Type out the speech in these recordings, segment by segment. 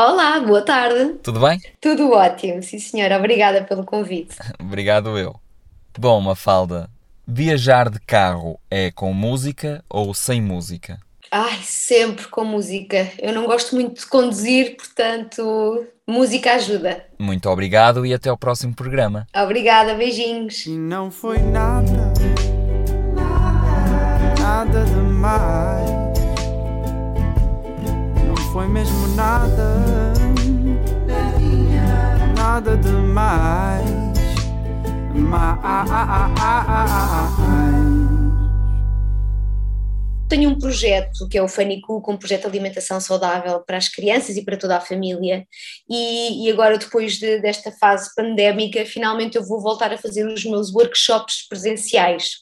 Olá, boa tarde. tudo bem? Tudo ótimo, sim senhora. Obrigada pelo convite. Obrigado eu. Bom, Mafalda, viajar de carro é com música ou sem música? Ai, sempre com música. Eu não gosto muito de conduzir, portanto, música ajuda. Muito obrigado e até ao próximo programa. Obrigada, beijinhos. E não foi nada, nada mesmo nada, nada demais. Mais. Tenho um projeto que é o Fanicu, com um projeto de alimentação saudável para as crianças e para toda a família. E, e agora, depois de- desta fase pandémica, finalmente eu vou voltar a fazer os meus workshops presenciais.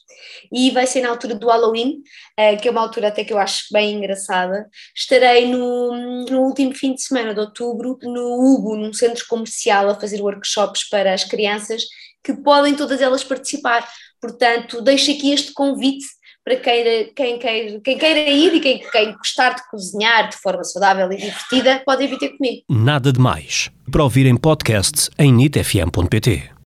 E vai ser na altura do Halloween, eh, que é uma altura até que eu acho bem engraçada. Estarei no, no último fim de semana de outubro, no Hugo, num centro comercial, a fazer workshops para as crianças, que podem todas elas participar. Portanto, deixo aqui este convite para queira, quem, queira, quem queira ir e quem, quem gostar de cozinhar de forma saudável e divertida, podem vir ter comigo. Nada de Mais. Para ouvir em podcast em nitfm.pt.